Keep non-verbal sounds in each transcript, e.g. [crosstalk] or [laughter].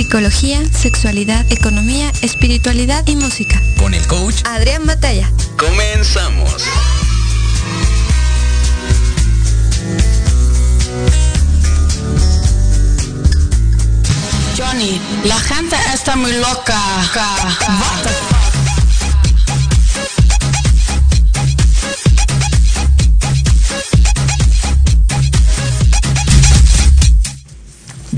psicología, sexualidad, economía, espiritualidad y música. Con el coach Adrián Batalla. comenzamos. Johnny, la gente está muy loca. What the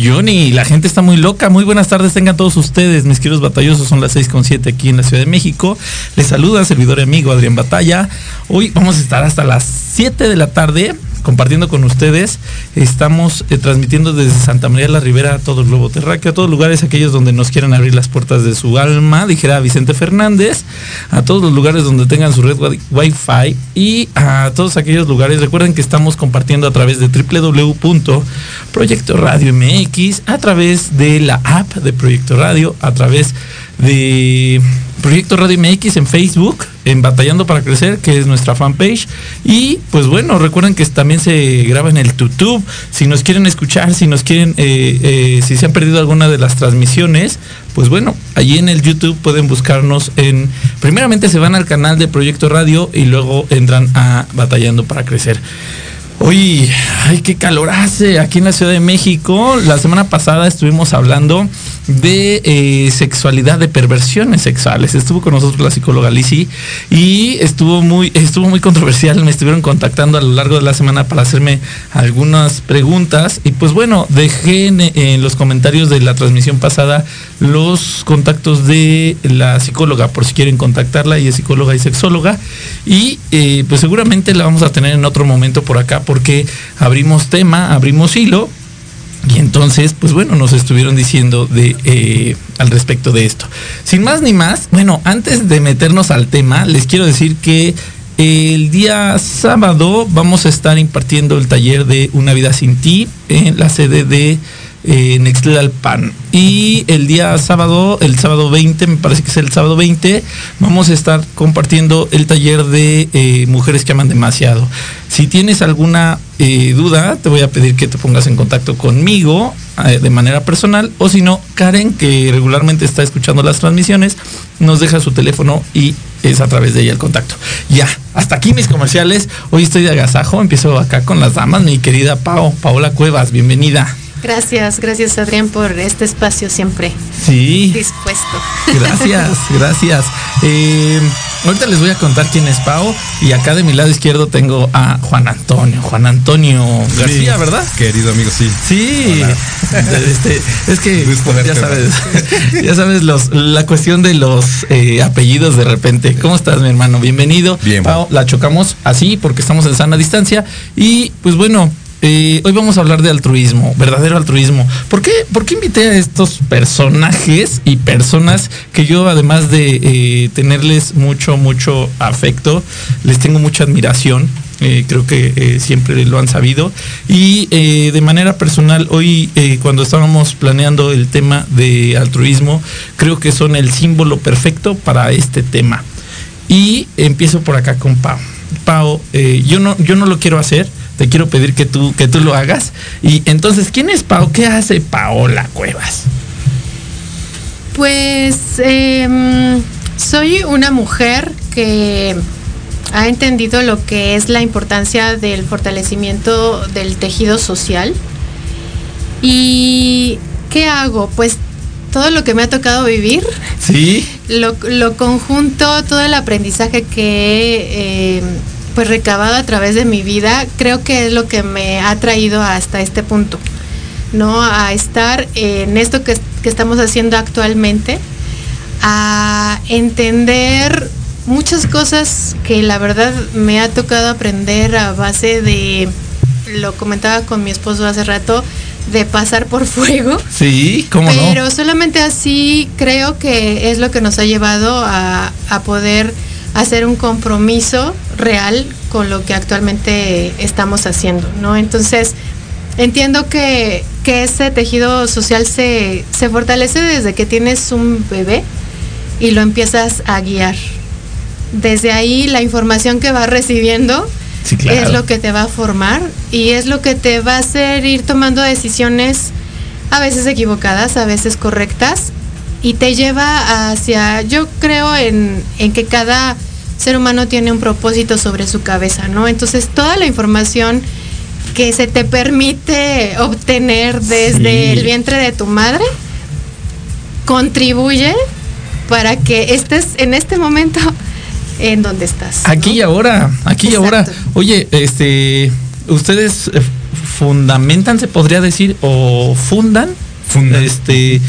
Johnny, la gente está muy loca. Muy buenas tardes, tengan todos ustedes, mis queridos batallosos. Son las 6.7 aquí en la Ciudad de México. Les saluda servidor y amigo Adrián Batalla. Hoy vamos a estar hasta las 7 de la tarde compartiendo con ustedes. Estamos eh, transmitiendo desde Santa María la Ribera a todo el globo terráqueo, a todos lugares aquellos donde nos quieran abrir las puertas de su alma, dijera Vicente Fernández, a todos los lugares donde tengan su red wi- Wi-Fi y a todos aquellos lugares. Recuerden que estamos compartiendo a través de www.proyecto Radio MX, a través de la app de Proyecto Radio, a través de Proyecto Radio MX en Facebook, en Batallando para Crecer, que es nuestra fanpage. Y pues bueno, recuerden que también se graba en el YouTube. Si nos quieren escuchar, si nos quieren, eh, eh, si se han perdido alguna de las transmisiones, pues bueno, allí en el YouTube pueden buscarnos en. Primeramente se van al canal de Proyecto Radio y luego entran a Batallando para Crecer. Hoy, ay, qué calor hace aquí en la Ciudad de México. La semana pasada estuvimos hablando de eh, sexualidad, de perversiones sexuales. Estuvo con nosotros la psicóloga Lizzy y estuvo muy, estuvo muy controversial. Me estuvieron contactando a lo largo de la semana para hacerme algunas preguntas. Y pues bueno, dejé en, los comentarios de la transmisión pasada los contactos de la psicóloga por si quieren contactarla. Ella es psicóloga y sexóloga. Y eh, pues seguramente la vamos a tener en otro momento por acá porque abrimos tema, abrimos hilo. Y entonces, pues bueno, nos estuvieron diciendo de eh, al respecto de esto. Sin más ni más, bueno, antes de meternos al tema, les quiero decir que el día sábado vamos a estar impartiendo el taller de Una vida sin ti en la sede de eh, Nextlalpan. Y el día sábado, el sábado 20, me parece que es el sábado 20, vamos a estar compartiendo el taller de eh, Mujeres que aman demasiado. Si tienes alguna eh, duda, te voy a pedir que te pongas en contacto conmigo eh, de manera personal o si no, Karen, que regularmente está escuchando las transmisiones, nos deja su teléfono y es a través de ella el contacto. Ya, hasta aquí mis comerciales. Hoy estoy de agasajo, empiezo acá con las damas, mi querida Pao, Paola Cuevas, bienvenida. Gracias, gracias Adrián por este espacio siempre Sí, dispuesto. gracias, [laughs] gracias. Eh, ahorita les voy a contar quién es Pao y acá de mi lado izquierdo tengo a Juan Antonio, Juan Antonio García, Sí, ¿verdad? Querido amigo, sí. Sí, [laughs] este, es que ya sabes, [laughs] ya sabes los, la cuestión de los eh, apellidos de repente. ¿Cómo estás, mi hermano? Bienvenido. Bien, Pao, la chocamos así porque estamos en sana distancia y pues bueno. Eh, hoy vamos a hablar de altruismo, verdadero altruismo. ¿Por qué, por qué invité a estos personajes y personas que yo, además de eh, tenerles mucho, mucho afecto, les tengo mucha admiración? Eh, creo que siempre lo han sabido. Y de manera personal, hoy cuando estábamos planeando el tema de altruismo, creo que son el símbolo perfecto para este tema. Y empiezo por acá con Pau. Pau, yo, no, yo no lo quiero hacer, te quiero pedir que tú, que tú lo hagas. Y entonces, ¿quién es Pau? ¿Qué hace Paola Cuevas? Pues em, soy una mujer que ha entendido lo que es la importancia del fortalecimiento del tejido social. ¿Y qué hago? Pues todo lo que me ha tocado vivir, Sí, lo, lo conjunto, todo el aprendizaje que he eh, pues recabado a través de mi vida, creo que es lo que me ha traído hasta este punto, ¿no? A estar en esto que, que estamos haciendo actualmente, a entender muchas cosas que la verdad me ha tocado aprender a base de, lo comentaba con mi esposo hace rato, de pasar por [laughs] fuego. sí, ¿cómo Pero no? solamente así creo que es lo que nos ha llevado a, a poder hacer un compromiso real con lo que actualmente estamos haciendo, ¿no? Entonces, entiendo que, que ese tejido social se, se fortalece desde que tienes un bebé y lo empiezas a guiar. Desde ahí la información que vas recibiendo Sí, claro. es lo que te va a formar y es lo que te va a hacer ir tomando decisiones a veces equivocadas, a veces correctas y te lleva hacia, yo creo en, en que cada ser humano tiene un propósito sobre su cabeza, ¿no? Entonces toda la información que se te permite obtener desde Sí. el vientre de tu madre contribuye para que estés en este momento en donde estás. Aquí ¿no? y ahora, aquí y ahora. Oye, este, ustedes eh, fundamentan, se podría decir, o fundan, Fundan. este,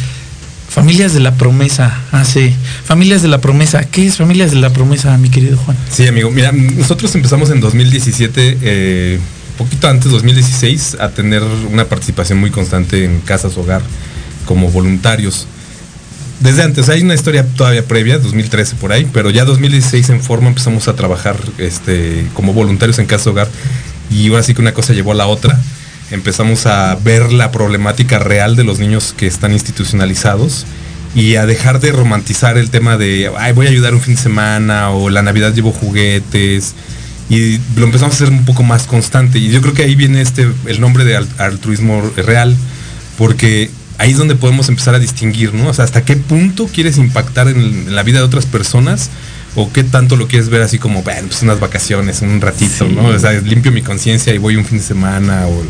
familias de la promesa. Ah, sí, familias de la promesa. ¿Qué es familias de la promesa, mi querido Juan? Sí, amigo. Mira, nosotros empezamos en 2017, eh, poquito antes, 2016, a tener una participación muy constante en casas hogar como voluntarios. Desde antes, hay una historia todavía previa, 2013 por ahí, pero ya 2016 en forma empezamos a trabajar este, como voluntarios en casa hogar y ahora sí que una cosa llevó a la otra. Empezamos a ver la problemática real de los niños que están institucionalizados y a dejar de romantizar el tema de, ay, voy a ayudar un fin de semana o la Navidad llevo juguetes y lo empezamos a hacer un poco más constante y yo creo que ahí viene este el nombre de al- altruismo real porque ahí es donde podemos empezar a distinguir, ¿no? O sea, hasta qué punto quieres impactar en, en la vida de otras personas o qué tanto lo quieres ver así como, bueno, pues unas vacaciones, un ratito, Sí. ¿no? O sea, limpio mi conciencia y voy un fin de semana o,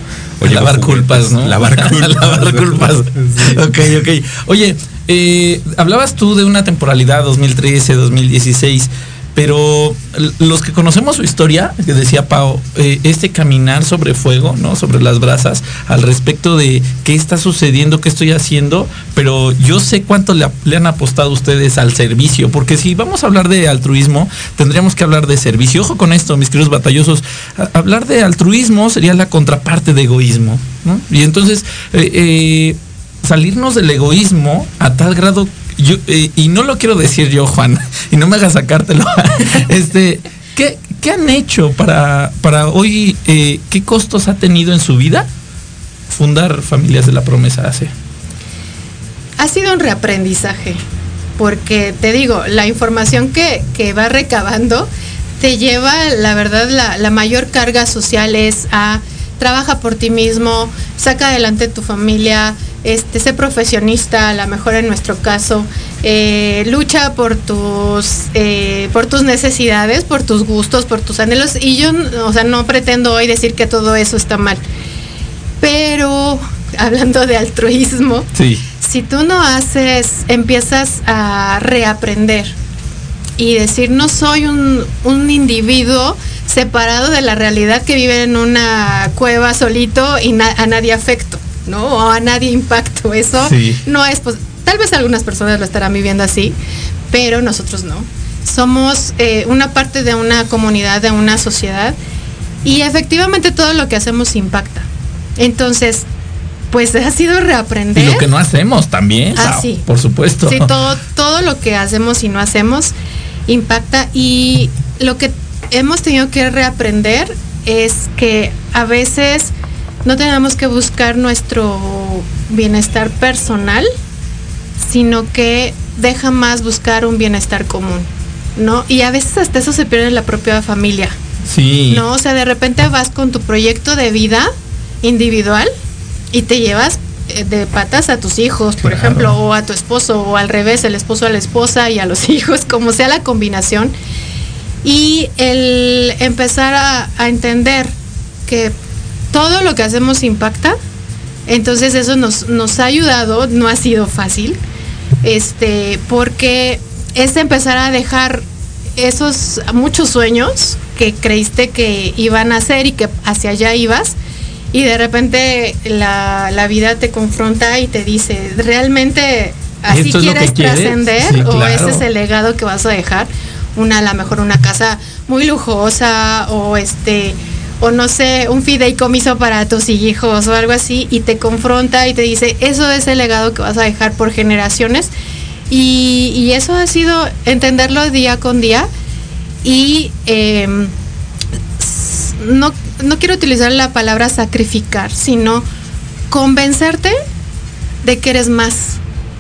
o lavar juguetes. culpas, ¿no? Lavar [laughs] culpas. Lavar culpas. [laughs] Sí. Ok, ok. Oye, eh, hablabas tú de una temporalidad 2013, 2016, pero los que conocemos su historia, que decía Pau, eh, este caminar sobre fuego, ¿no? Sobre las brasas, al respecto de qué está sucediendo, qué estoy haciendo, pero yo sé cuánto le, han apostado ustedes al servicio, porque si vamos a hablar de altruismo, tendríamos que hablar de servicio. Ojo con esto, mis queridos batallosos. Hablar de altruismo sería la contraparte de egoísmo. Y entonces, eh, eh, salirnos del egoísmo a tal grado eh, y no lo quiero decir yo, Juan, [laughs] y no me hagas sacártelo. [laughs] este, ¿qué, qué han hecho para, para hoy? eh, ¿Qué costos ha tenido en su vida fundar Familias de la Promesa hace? ha sido un reaprendizaje, porque te digo, la información que, que va recabando te lleva, la verdad, la, la mayor carga social es a trabaja por ti mismo, saca adelante tu familia, este, sé profesionista, a lo mejor en nuestro caso, eh, lucha por tus, eh, por tus necesidades, por tus gustos, por tus anhelos. Y yo, o sea, no pretendo hoy decir que todo eso está mal. Pero hablando de altruismo, Sí. si tú no haces, empiezas a reaprender y decir, no soy un, un individuo separado de la realidad que vive en una cueva solito y na- a nadie afecto, ¿no? O a nadie impacto. Eso Sí. no es, pos- tal vez algunas personas lo estarán viviendo así, pero nosotros no. Somos eh, una parte de una comunidad, de una sociedad y efectivamente todo lo que hacemos impacta. Entonces, pues [laughs] ha sido Y reaprender. lo que no hacemos también, Ah, sí. por supuesto. Sí, todo, todo lo que hacemos y no hacemos impacta y lo que hemos tenido que reaprender es que a veces no tenemos que buscar nuestro bienestar personal, sino que deja más buscar un bienestar común, ¿no? Y a veces hasta eso se pierde en la propia familia, Sí. ¿no? O sea, de repente vas con tu proyecto de vida individual y te llevas eh, de patas a tus hijos, por Claro. ejemplo, o a tu esposo, o al revés, el esposo a la esposa y a los [laughs] hijos, como sea la combinación. Y el empezar a, a entender que todo lo que hacemos impacta, entonces eso nos, nos ha ayudado, no ha sido fácil, este, porque es empezar a dejar esos muchos sueños que creíste que iban a hacer y que hacia allá ibas y de repente la, la vida te confronta y te dice, ¿realmente así ¿Esto es lo quieres trascender Sí, o claro. ese es el legado que vas a dejar? Una, a lo mejor una casa muy lujosa o este o no sé, un fideicomiso para tus hijos o algo así y te confronta y te dice, eso es el legado que vas a dejar por generaciones y, eso ha sido entenderlo día con día y em, no, no quiero utilizar la palabra sacrificar, sino convencerte de que eres más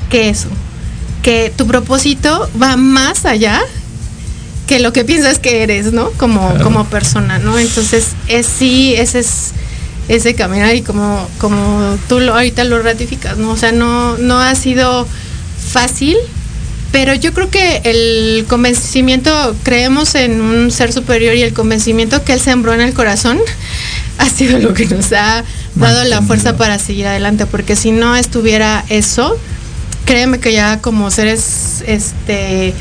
que eso, que tu propósito va más allá que lo que piensas que eres, ¿no? Como, Claro. como persona, ¿no? Entonces, es sí, ese es ese caminar y como, como tú lo, ahorita lo ratificas, ¿no? O sea, no, no ha sido fácil, pero yo creo que el convencimiento, creemos en un ser superior y el convencimiento que él sembró en el corazón [laughs] ha sido lo que nos ha dado la fuerza para seguir adelante, porque si no estuviera eso, créeme que ya como seres, este,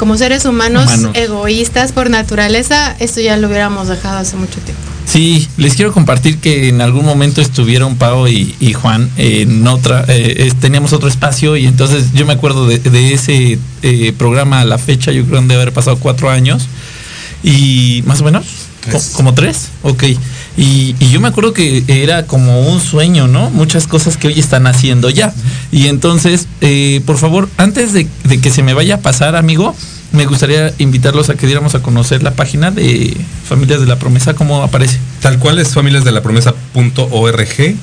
como seres humanos, Humanos. egoístas por naturaleza, esto ya lo hubiéramos dejado hace mucho tiempo. Sí, les quiero compartir que en algún momento estuvieron Pau y, y Juan en otra, eh, es- teníamos otro espacio y entonces yo me acuerdo de, de ese eh, programa a la fecha, yo creo que han de haber pasado cuatro años y más o menos, Tres. como tres, ok. Y, y yo me acuerdo que era como un sueño, ¿no? Muchas cosas que hoy están haciendo ya. Y entonces, eh, por favor, antes de, de que se me vaya a pasar, amigo, me gustaría invitarlos a que diéramos a conocer la página de Familias de la Promesa, cómo aparece. Tal cual es familiasdelapromesa.org.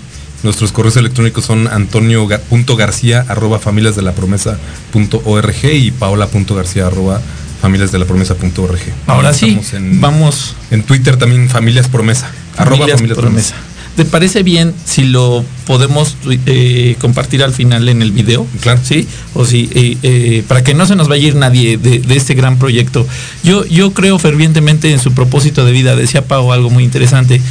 Nuestros correos electrónicos son antonio.garcía arroba familiasdelapromesa.org y paola.garcía arroba familiasdelapromesa.org. Ahora sí, en, vamos. en Twitter también familias promesa. Arroba Familias familias Promesa. ¿Te parece bien si lo podemos eh, compartir al final en el video? Claro. Sí. O si, eh, eh, para que no se nos vaya a ir nadie de, de este gran proyecto. Yo, yo creo fervientemente en su propósito de vida. Decía Pau algo muy interesante.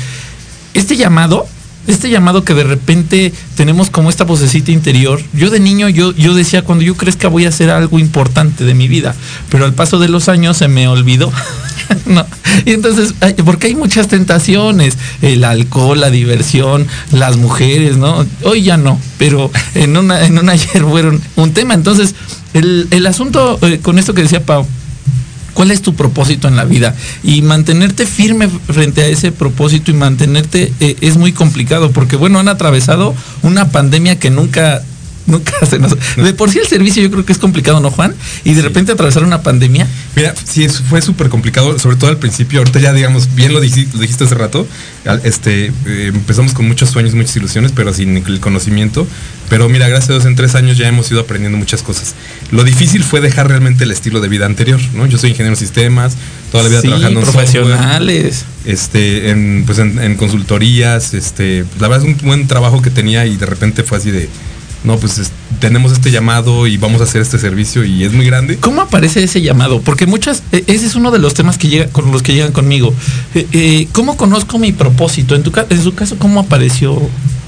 Este llamado, este llamado que de repente tenemos como esta vocecita interior. Yo de niño, yo, yo decía, cuando yo crezca voy a hacer algo importante de mi vida. Pero al paso de los años se me olvidó. [laughs] [laughs] no. Y entonces, porque hay muchas tentaciones. El alcohol, la diversión, las mujeres, ¿no? Hoy ya no, pero en en un ayer fueron un tema. Entonces, el, el asunto eh, con esto que decía Pau, ¿Cuál es tu propósito en la vida? Y mantenerte firme frente a ese propósito y mantenerte eh, es muy complicado porque, bueno, han atravesado una pandemia que nunca, [laughs] nunca se nos... De por sí el servicio yo creo que es complicado, ¿no, Juan? Y de repente atravesar una pandemia. Mira, sí, fue súper complicado, sobre todo al principio. Ahorita ya, digamos, bien lo dijiste, lo dijiste hace rato. Este, eh, empezamos con muchos sueños, muchas ilusiones, pero sin el conocimiento. Pero mira, gracias a Dios, en tres años ya hemos ido aprendiendo muchas cosas. Lo difícil fue dejar realmente el estilo de vida anterior, ¿no? Yo soy ingeniero en sistemas, toda la vida Sí, trabajando en software, profesionales. este, en, pues en, en consultorías, este, la verdad es un buen trabajo que tenía y de repente fue así de, no, pues es- tenemos este llamado y vamos a hacer este servicio y es muy grande. ¿Cómo aparece ese llamado? Porque muchas, eh, ese es uno de los temas que llega, con los que llegan conmigo. Eh, eh, ¿Cómo conozco mi propósito? En, tu, en su caso, ¿cómo apareció?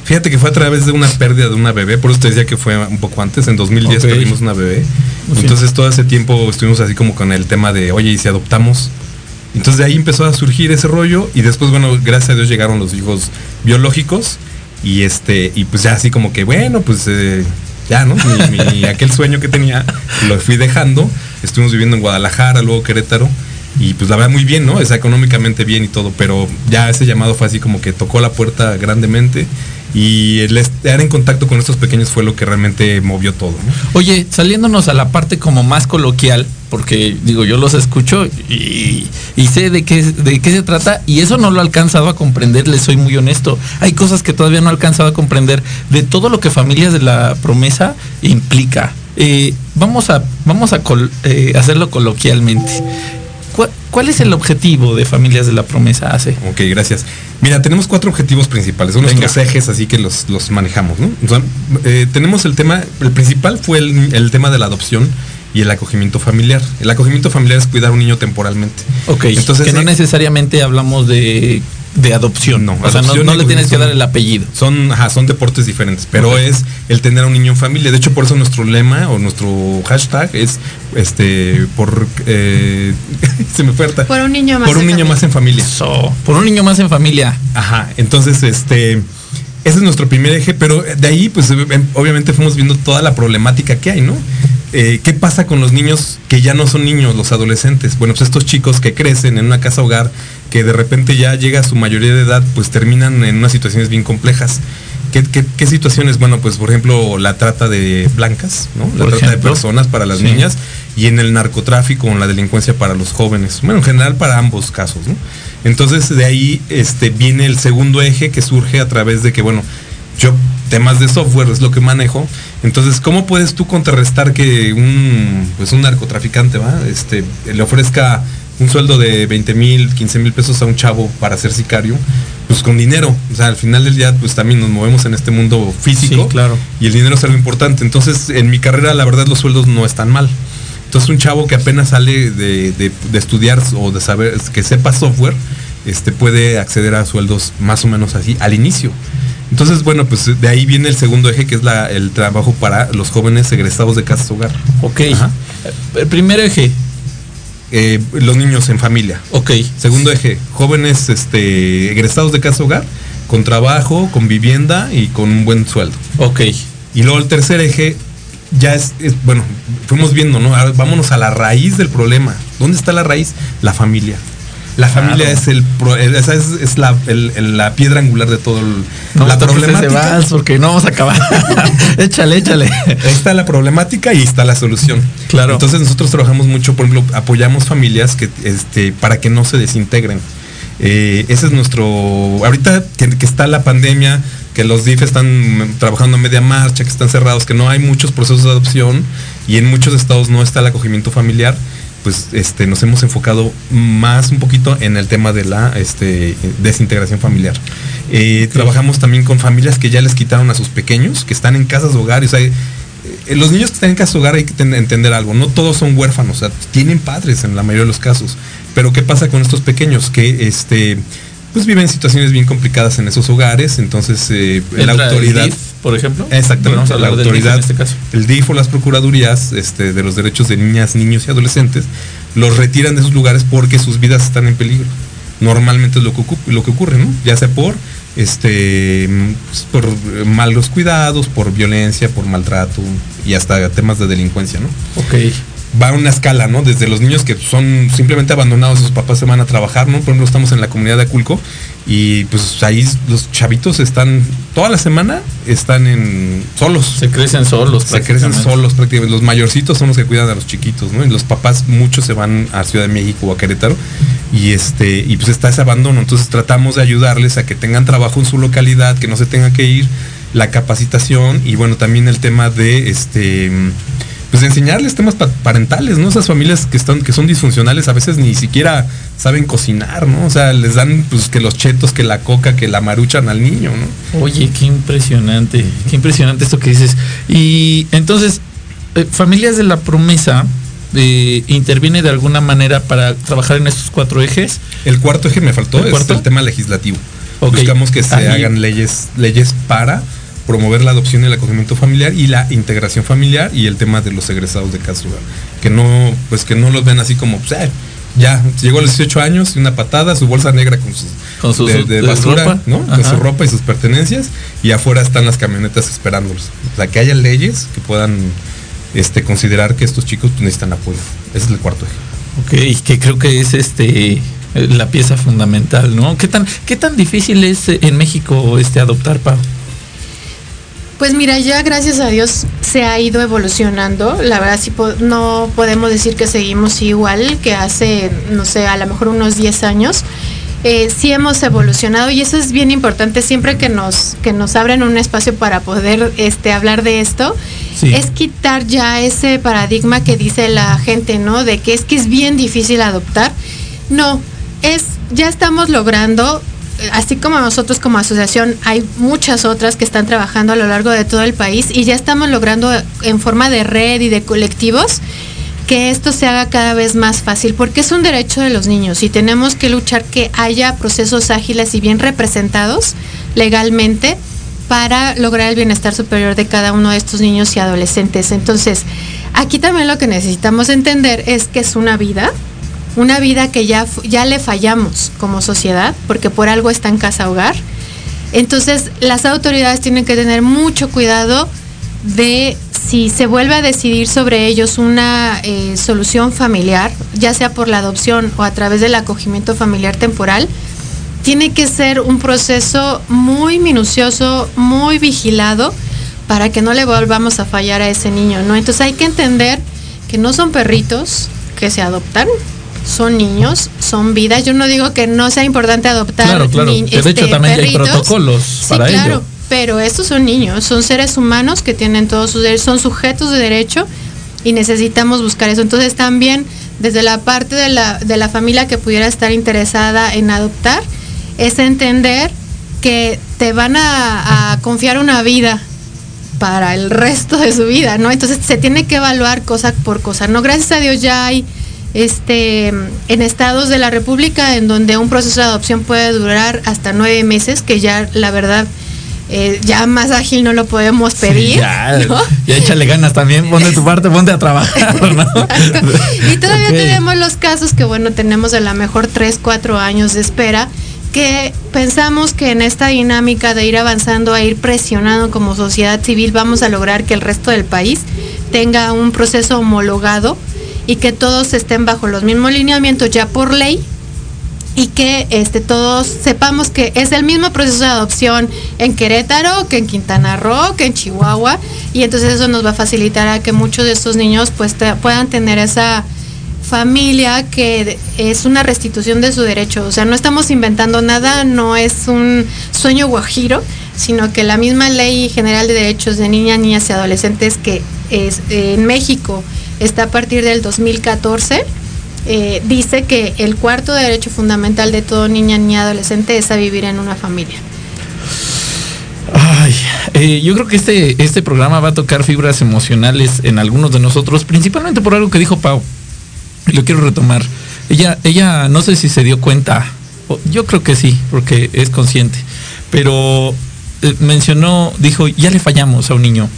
Fíjate que fue a través de una pérdida de una bebé, por eso te decía que fue un poco antes, en 2010 Ok. perdimos una bebé. Sí. Entonces todo ese tiempo estuvimos así como con el tema de, oye, ¿y si adoptamos? Entonces de ahí empezó a surgir ese rollo y después, bueno, gracias a Dios llegaron los hijos biológicos y este, y pues ya así como que, bueno, pues eh, ya, ¿no? Mi, [laughs] aquel sueño que tenía lo fui dejando, estuvimos viviendo en Guadalajara, luego Querétaro. Y pues la verdad muy bien, ¿no? O económicamente bien y todo, pero ya ese llamado fue así como que tocó la puerta grandemente y el estar en contacto con estos pequeños fue lo que realmente movió todo. Oye, saliéndonos a la parte como más coloquial, porque digo, yo los escucho y, sé de qué, de qué se trata y eso no lo he alcanzado a comprender, les soy muy honesto. Hay cosas que todavía no he alcanzado a comprender de todo lo que Familias de la Promesa implica. Eh, vamos a, vamos a eh, hacerlo coloquialmente. ¿Cuál, cuál es el objetivo de Familias de la Promesa, hace? Ok, gracias. Mira, tenemos cuatro objetivos principales, son nuestros ejes, así que los, los manejamos, ¿no? O sea, eh, tenemos el tema, el principal fue el, el tema de la adopción y el acogimiento familiar. El acogimiento familiar es cuidar a un niño temporalmente. Ok, Entonces, que no eh, necesariamente hablamos de, de adopción. No, o sea, no, le tienes que dar el apellido. Son, ajá, son deportes diferentes, pero es el tener a un niño en familia. De hecho, por eso nuestro lema o nuestro hashtag es este por eh, [laughs] se me ahorita. Por un niño más Por un niño familia. más en familia. Eso, por un niño más en familia. Ajá, entonces este ese es nuestro primer eje, pero de ahí pues em, obviamente fuimos viendo toda la problemática que hay, ¿no? Eh, ¿Qué pasa con los niños que ya no son niños, los adolescentes? Bueno, pues estos chicos que crecen en una casa hogar, que de repente ya llega a su mayoría de edad, pues terminan en unas situaciones bien complejas. ¿Qué, qué- qué situaciones? Bueno, pues por ejemplo la trata de blancas, ¿no? La Por trata ejemplo. de personas para las Sí. niñas y en el narcotráfico o en la delincuencia para los jóvenes. Bueno, en general para ambos casos, ¿no? Entonces de ahí este, viene el segundo eje que surge a través de que, bueno, yo temas de software es lo que manejo. Entonces, ¿cómo puedes tú contrarrestar que un, pues un narcotraficante ¿va? Este, le ofrezca un sueldo de 20 mil, 15 mil pesos a un chavo para ser sicario? Pues con dinero. O sea, al final del día, pues también nos movemos en este mundo físico. Sí, claro. Y el dinero es algo importante. Entonces, en mi carrera, la verdad, los sueldos no están mal. Entonces, un chavo que apenas sale de, de- de estudiar o de saber, que sepa software, este, puede acceder a sueldos más o menos así al inicio. Entonces, bueno, pues de ahí viene el segundo eje, que es la, el trabajo para los jóvenes egresados de casas hogar. Ok. Ajá. El primer eje. Eh, los niños en familia. Ok. Segundo eje, jóvenes este, egresados de casa hogar, con trabajo, con vivienda y con un buen sueldo. Ok. Y luego el tercer eje ya es, es- bueno, fuimos viendo, ¿no? Ahora vámonos a la raíz del problema. ¿Dónde está la raíz? La familia. La Claro. familia es el pro- esa es, es la, el- el- la piedra angular de todo el- No la problemática. porque no vamos a acabar. [laughs] échale, échale. Ahí está la problemática y está la solución. Claro. Entonces nosotros trabajamos mucho, por ejemplo, apoyamos familias que, este, para que no se desintegren. Eh, ese es nuestro. Ahorita que, que está la pandemia, que los DIF están trabajando a media marcha, que están cerrados, que no hay muchos procesos de adopción y en muchos estados no está el acogimiento familiar, pues este, nos hemos enfocado más un poquito en el tema de la este, desintegración familiar. Eh, Trabajamos también con familias que ya les quitaron a sus pequeños, que están en casas. O sea, eh, los niños que están en casa hogar hay que ten- entender algo, no todos son huérfanos, o sea, tienen padres en la mayoría de los casos. Pero ¿qué pasa con estos pequeños? Que este pues viven situaciones bien complicadas en esos hogares, entonces eh, la Entra el autoridad DIF, por ejemplo. Exactamente, la DIF autoridad, en este caso. el DIF o las procuradurías este, de los derechos de niñas, niños y adolescentes, los retiran de esos lugares porque sus vidas están en peligro. Normalmente es lo que, lo que ocurre, ¿no? Ya sea por este pues, por eh, malos cuidados, por violencia, por maltrato y hasta temas de delincuencia, ¿no? Ok. Va a una escala, ¿no? Desde los niños que son simplemente abandonados, sus papás se van a trabajar, ¿no? Por ejemplo, estamos en la comunidad de Aculco y pues ahí los chavitos están, toda la semana están en solos. Se crecen solos. Se crecen solos prácticamente. Los mayorcitos son los que cuidan a los chiquitos, ¿no? Y los papás muchos se van a Ciudad de México o a Querétaro y este y pues está ese abandono. Entonces tratamos de ayudarles a que tengan trabajo en su localidad, que no se tengan que ir, la capacitación y bueno también el tema de este pues enseñarles temas pa- parentales, ¿no? Esas familias que están que son disfuncionales a veces ni siquiera saben cocinar, ¿no? O sea, les dan pues que los chetos, que la coca, que la maruchan al niño, ¿no? Oye, qué impresionante, qué impresionante esto que dices. Y entonces, eh, Familias de la Promesa eh, interviene de alguna manera para trabajar en estos cuatro ejes. El cuarto eje me faltó, ¿El es cuarto? el tema legislativo. Buscamos que se Ahí- hagan leyes, leyes para promover la adopción y el acogimiento familiar y la integración familiar y el tema de los egresados de casa hogar. Que no, pues que no los ven así como, pues, eh, ya, llegó a los 18 años y una patada, su bolsa negra con sus Con su- de, su- de de basura, ropa. ¿no? Con su ropa y sus pertenencias, y afuera están las camionetas esperándolos. O sea, que haya leyes que puedan este, considerar que estos chicos pues, necesitan apoyo. Ese es el cuarto eje. Ok, que creo que es este la pieza fundamental, ¿no? ¿Qué tan, qué tan difícil es eh, en México este adoptar, Pau? Pues mira, ya gracias a Dios se ha ido evolucionando. La verdad sí po- no podemos decir que seguimos igual que hace, no sé, a lo mejor unos 10 años. Eh, sí hemos evolucionado y eso es bien importante siempre que nos, que nos abren un espacio para poder este, hablar de esto. Sí. Es quitar ya ese paradigma que dice la gente, ¿no? De que es que es bien difícil adoptar. No, es, ya estamos logrando así como nosotros como asociación, hay muchas otras que están trabajando a lo largo de todo el país y ya estamos logrando en forma de red y de colectivos que esto se haga cada vez más fácil, porque es un derecho de los niños y tenemos que luchar que haya procesos ágiles y bien representados legalmente para lograr el bienestar superior de cada uno de estos niños y adolescentes. Entonces, aquí también lo que necesitamos entender es que es una vida, una vida que ya, ya le fallamos como sociedad, porque por algo está en casa hogar. Entonces, las autoridades tienen que tener mucho cuidado de si se vuelve a decidir sobre ellos una eh, solución familiar, ya sea por la adopción o a través del acogimiento familiar temporal, tiene que ser un proceso muy minucioso, muy vigilado, para que no le volvamos a fallar a ese niño, ¿no? Entonces hay que entender que no son perritos que se adoptan, son niños, son vidas. Yo no digo que no sea importante adoptar. Claro, claro. ni- de hecho este, también hay protocolos Sí, para claro, ello. Pero estos son niños, son seres humanos que tienen todos sus derechos, son sujetos de derecho y necesitamos buscar eso. Entonces también desde la parte de la, de la familia que pudiera estar interesada en adoptar, es entender que te van a, a confiar una vida para el resto de su vida, ¿no? Entonces se tiene que evaluar cosa por cosa, ¿no? Gracias a Dios ya hay este en estados de la República en donde un proceso de adopción puede durar hasta nueve meses, que ya la verdad eh, ya más ágil no lo podemos pedir. Sí, ya, ¿no? ya échale ganas también, ponte tu parte, ponte a trabajar, ¿no? [laughs] y todavía tenemos los casos que, bueno, tenemos a lo mejor 3, 4 años de espera, que pensamos que en esta dinámica de ir avanzando, a ir presionando como sociedad civil, vamos a lograr que el resto del país tenga un proceso homologado y que todos estén bajo los mismos lineamientos ya por ley y que este, todos sepamos que es el mismo proceso de adopción en Querétaro, que en Quintana Roo, que en Chihuahua, y entonces eso nos va a facilitar a que muchos de estos niños pues puedan tener esa familia que es una restitución de su derecho, o sea, no estamos inventando nada, no es un sueño guajiro, sino que la misma ley general de derechos de niñas, niñas y adolescentes que es en México está a partir del 2014 eh, dice que el cuarto derecho fundamental de todo niña, niña, adolescente es a vivir en una familia. Ay, eh, yo creo que este, este programa va a tocar fibras emocionales en algunos de nosotros, principalmente por algo que dijo Pau. Lo quiero retomar. Ella, ella no sé si se dio cuenta, yo creo que sí, porque es consciente, pero eh, mencionó, dijo, ya le fallamos a un niño.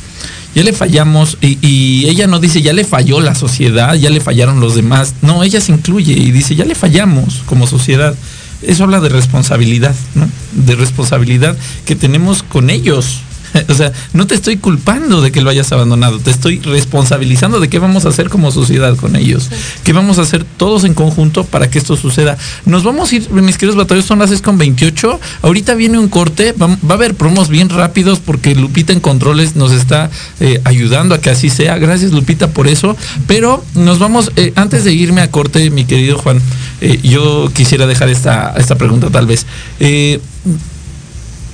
Ya le fallamos y, ella no dice ya le falló la sociedad, ya le fallaron los demás. No, ella se incluye y dice ya le fallamos como sociedad. Eso habla de responsabilidad, ¿no? De responsabilidad que tenemos con ellos. [laughs] O sea, no te estoy culpando de que lo hayas abandonado, te estoy responsabilizando de qué vamos a hacer como sociedad con ellos. ¿Qué vamos a hacer todos en conjunto para que esto suceda? Nos vamos a ir, mis queridos batallones, son las 6 con 28. Ahorita viene un corte, va, va a haber promos bien rápidos porque Lupita en controles nos está eh, ayudando a que así sea. Gracias Lupita por eso. Pero nos vamos, eh, antes de irme a corte, mi querido Juan, eh, yo quisiera dejar esta, esta pregunta tal vez. Eh,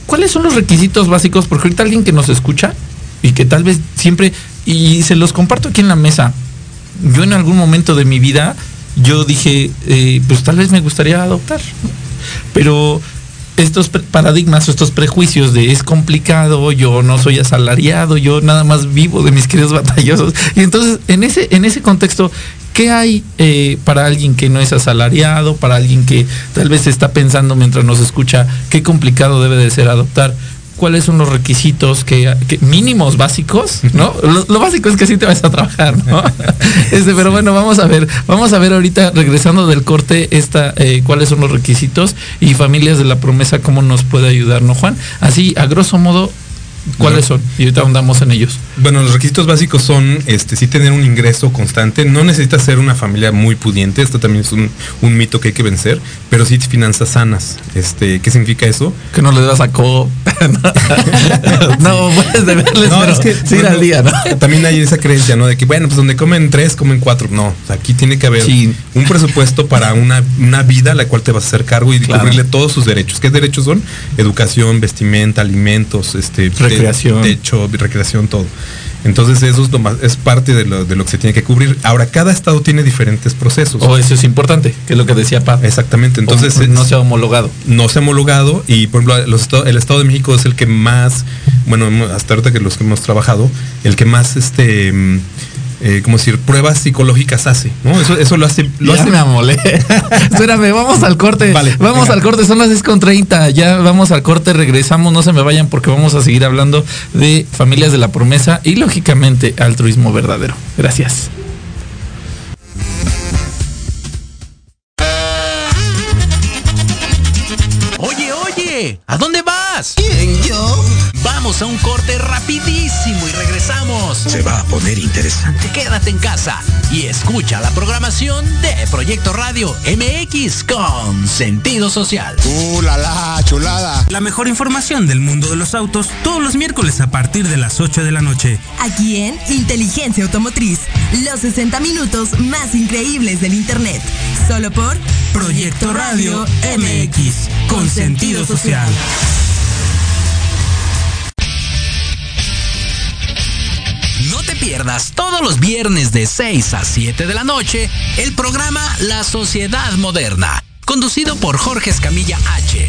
¿Cuáles son los requisitos básicos? Porque ahorita alguien que nos escucha y que tal vez siempre, y se los comparto aquí en la mesa, yo en algún momento de mi vida, yo dije, eh, pues tal vez me gustaría adoptar. Pero estos paradigmas o estos prejuicios de es complicado, yo no soy asalariado, yo nada más vivo de mis queridos batallosos. Y entonces, en ese, en ese contexto, ¿qué hay eh, para alguien que no es asalariado, para alguien que tal vez está pensando mientras nos escucha qué complicado debe de ser adoptar? ¿Cuáles son los requisitos que, que- mínimos básicos? ¿No? [laughs] Lo, lo básico es que sí te vas a trabajar, ¿no? [laughs] Este, pero bueno, vamos a ver, vamos a ver ahorita, regresando del corte, esta, eh, cuáles son los requisitos y familias de la promesa, cómo nos puede ayudar, ¿no, Juan? Así, a grosso modo, ¿cuáles son? Y ahorita ahondamos en ellos. Bueno, los requisitos básicos son, este, sí tener un ingreso constante. No necesitas ser una familia muy pudiente. Esto también es un, un mito que hay que vencer. Pero sí finanzas sanas. Este, ¿qué significa eso? Que no le das a co. [laughs] no, puedes deberles, No, pero es que sí bueno, al día, ¿no? También hay esa creencia, ¿no? De que, bueno, pues donde comen tres, comen cuatro. No, aquí tiene que haber Sí. un presupuesto para una, una vida a la cual te vas a hacer cargo y Claro. cubrirle todos sus derechos. ¿Qué derechos son? Educación, vestimenta, alimentos, este, te- Recreación. techo, recreación, todo. Entonces eso es, lo más- es parte de lo, de lo que se tiene que cubrir. Ahora, cada estado tiene diferentes procesos. O eso es importante, que es lo que decía Pap. Exactamente. Entonces, O no se ha homologado. no se ha homologado y por ejemplo los estados- el Estado de México es el que más, bueno, hasta ahorita que los que hemos trabajado, el que más este mm, eh, como decir, pruebas psicológicas hace, ¿no? Eso, eso lo hace, lo ya hace me amolé. [laughs] Espérame, vamos al corte. Vale, vamos venga. al corte, son las 10 con 30. Ya vamos al corte, regresamos, no se me vayan porque vamos a seguir hablando de familias de la promesa y lógicamente altruismo verdadero. Gracias. Oye, oye, ¿a dónde vas? ¿Quién, yo? Vamos Vamos a un corte rapidísimo y regresamos. Se va a poner interesante. Quédate en casa y escucha la programación de Proyecto Radio MX con sentido social. ¡Uh, la, la chulada! La mejor información del mundo de los autos todos los miércoles a partir de las 8 de la noche. Aquí en Inteligencia Automotriz, los 60 minutos más increíbles del Internet. Solo por Proyecto Radio MX con sentido social. Todos los viernes de 6 a 7 de la noche el programa La Sociedad Moderna, conducido por Jorge Escamilla H,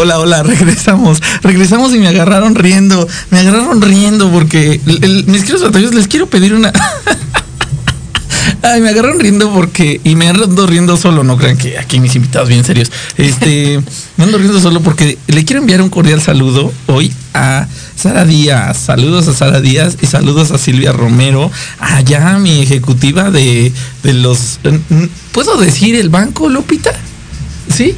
Hola, hola, [laughs] regresamos. Regresamos y me agarraron riendo. Me agarraron riendo porque el- el- mis queridos batallones les quiero pedir una. [laughs] Ay, me agarraron riendo porque. Y me ando riendo solo, no crean que aquí mis invitados bien serios. Este. [laughs] me ando riendo solo porque le quiero enviar un cordial saludo hoy a Sara Díaz. Saludos a Sara Díaz y saludos a Silvia Romero. Allá mi ejecutiva de, de los. ¿Puedo decir el banco, Lupita? Sí,